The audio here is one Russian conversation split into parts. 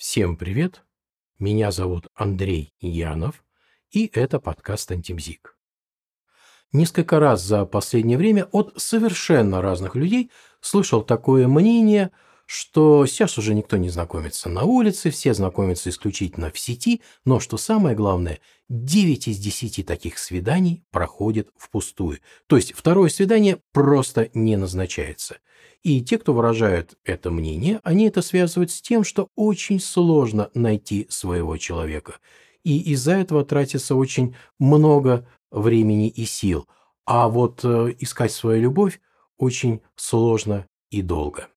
Всем привет! Меня зовут Андрей Янов, и это подкаст «Антимзик». Несколько раз за последнее время от совершенно разных людей слышал такое мнение, что сейчас уже никто не знакомится на улице, все знакомятся исключительно в сети, но, что самое главное, 9 из 10 таких свиданий проходит впустую. То есть второе свидание просто не назначается. И те, кто выражают это мнение, они это связывают с тем, что очень сложно найти своего человека. И из-за этого тратится очень много времени и сил. А вот э, искать свою любовь очень сложно и долго.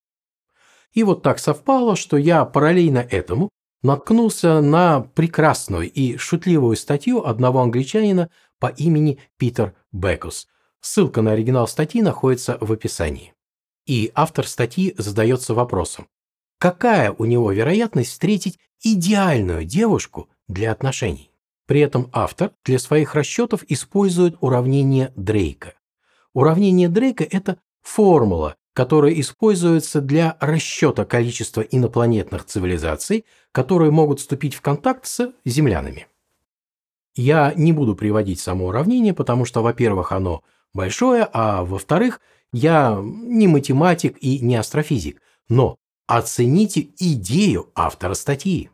И вот так совпало, что я параллельно этому наткнулся на прекрасную и шутливую статью одного англичанина по имени Питер Бекус. Ссылка на оригинал статьи находится в описании. И автор статьи задается вопросом, какая у него вероятность встретить идеальную девушку для отношений? При этом автор для своих расчетов использует уравнение Дрейка. Уравнение Дрейка – это формула, которая используется для расчета количества инопланетных цивилизаций, которые могут вступить в контакт с землянами. Я не буду приводить само уравнение, потому что, во-первых, оно большое, а во-вторых, я не математик и не астрофизик, но оцените идею автора статьи.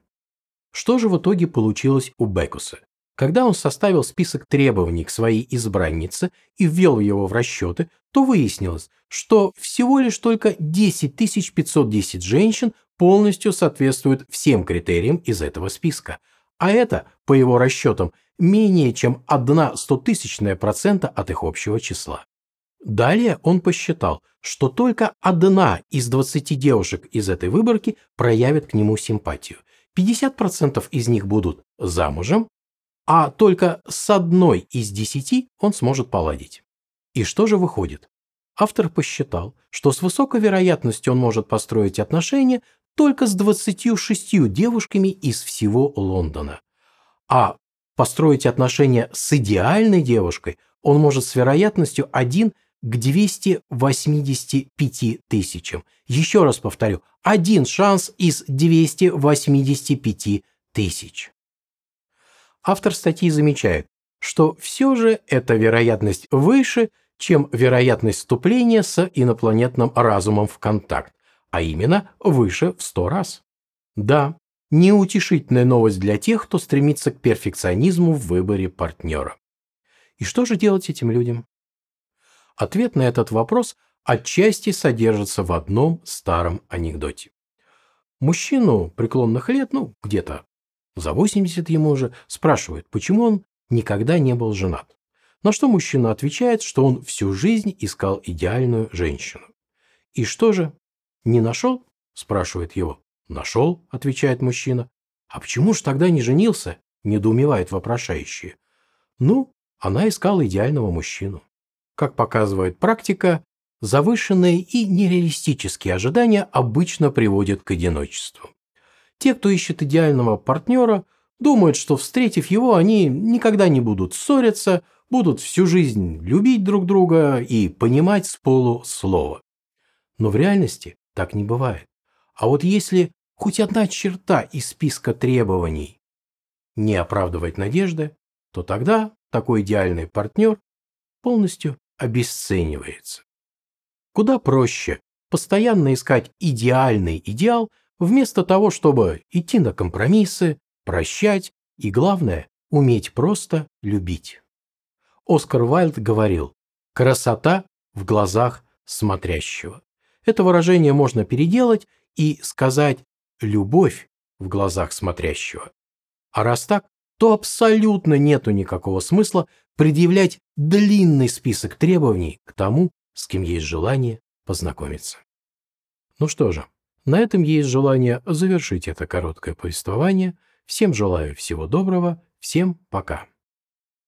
Что же в итоге получилось у Бекуса? Когда он составил список требований к своей избраннице и ввел его в расчеты, то выяснилось, что всего лишь только 10 510 женщин полностью соответствуют всем критериям из этого списка. А это, по его расчетам, менее чем 1 стотысячная процента от их общего числа. Далее он посчитал, что только одна из 20 девушек из этой выборки проявит к нему симпатию. 50% из них будут замужем, а только с одной из десяти он сможет поладить. И что же выходит? Автор посчитал, что с высокой вероятностью он может построить отношения только с 26 девушками из всего Лондона. А построить отношения с идеальной девушкой он может с вероятностью 1 к 285 тысячам. Еще раз повторю, один шанс из 285 тысяч автор статьи замечает, что все же эта вероятность выше, чем вероятность вступления с инопланетным разумом в контакт, а именно выше в сто раз. Да, неутешительная новость для тех, кто стремится к перфекционизму в выборе партнера. И что же делать этим людям? Ответ на этот вопрос отчасти содержится в одном старом анекдоте. Мужчину преклонных лет, ну, где-то за 80 ему уже, спрашивают, почему он никогда не был женат. На что мужчина отвечает, что он всю жизнь искал идеальную женщину. «И что же, не нашел?» – спрашивает его. «Нашел», – отвечает мужчина. «А почему ж тогда не женился?» – недоумевает вопрошающие. «Ну, она искала идеального мужчину». Как показывает практика, завышенные и нереалистические ожидания обычно приводят к одиночеству. Те, кто ищет идеального партнера, думают, что встретив его, они никогда не будут ссориться, будут всю жизнь любить друг друга и понимать с полуслова. Но в реальности так не бывает. А вот если хоть одна черта из списка требований не оправдывает надежды, то тогда такой идеальный партнер полностью обесценивается. Куда проще постоянно искать идеальный идеал, Вместо того, чтобы идти на компромиссы, прощать и, главное, уметь просто любить. Оскар Вайлд говорил «красота в глазах смотрящего». Это выражение можно переделать и сказать «любовь в глазах смотрящего». А раз так, то абсолютно нету никакого смысла предъявлять длинный список требований к тому, с кем есть желание познакомиться. Ну что же, на этом есть желание завершить это короткое повествование. Всем желаю всего доброго, всем пока.